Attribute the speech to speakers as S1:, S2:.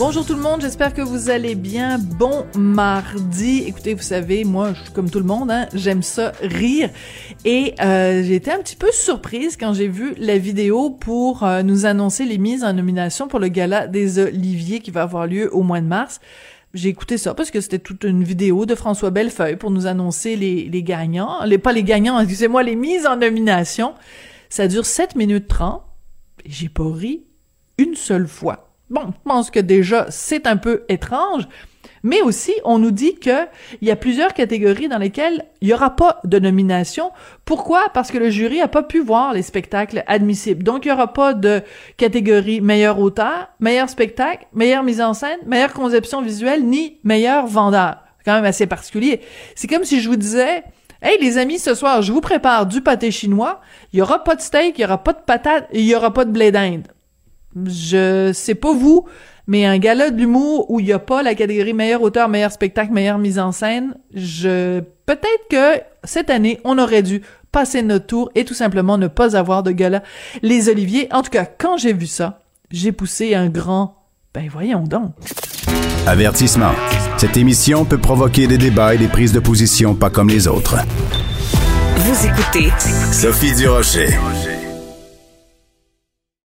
S1: Bonjour tout le monde, j'espère que vous allez bien. Bon mardi. Écoutez, vous savez, moi, je suis comme tout le monde, hein, j'aime ça rire. Et euh, j'ai été un petit peu surprise quand j'ai vu la vidéo pour euh, nous annoncer les mises en nomination pour le gala des Oliviers qui va avoir lieu au mois de mars. J'ai écouté ça parce que c'était toute une vidéo de François Bellefeuille pour nous annoncer les, les gagnants. Les, pas les gagnants, excusez-moi, les mises en nomination. Ça dure 7 minutes 30. Et j'ai pas ri une seule fois. Bon, je pense que déjà, c'est un peu étrange. Mais aussi, on nous dit que il y a plusieurs catégories dans lesquelles il n'y aura pas de nomination. Pourquoi? Parce que le jury n'a pas pu voir les spectacles admissibles. Donc, il n'y aura pas de catégorie meilleur auteur, meilleur spectacle, meilleure mise en scène, meilleure conception visuelle, ni meilleur vendeur. C'est quand même assez particulier. C'est comme si je vous disais, Hey les amis, ce soir, je vous prépare du pâté chinois. Il y aura pas de steak, il y aura pas de patates, il y aura pas de blé d'Inde je sais pas vous, mais un gala de l'humour où il y a pas la catégorie meilleur auteur, meilleur spectacle, meilleure mise en scène, je peut-être que cette année, on aurait dû passer notre tour et tout simplement ne pas avoir de gala les Oliviers. En tout cas, quand j'ai vu ça, j'ai poussé un grand ben voyons donc.
S2: Avertissement. Cette émission peut provoquer des débats et des prises de position pas comme les autres.
S3: Vous écoutez
S2: Sophie Durocher.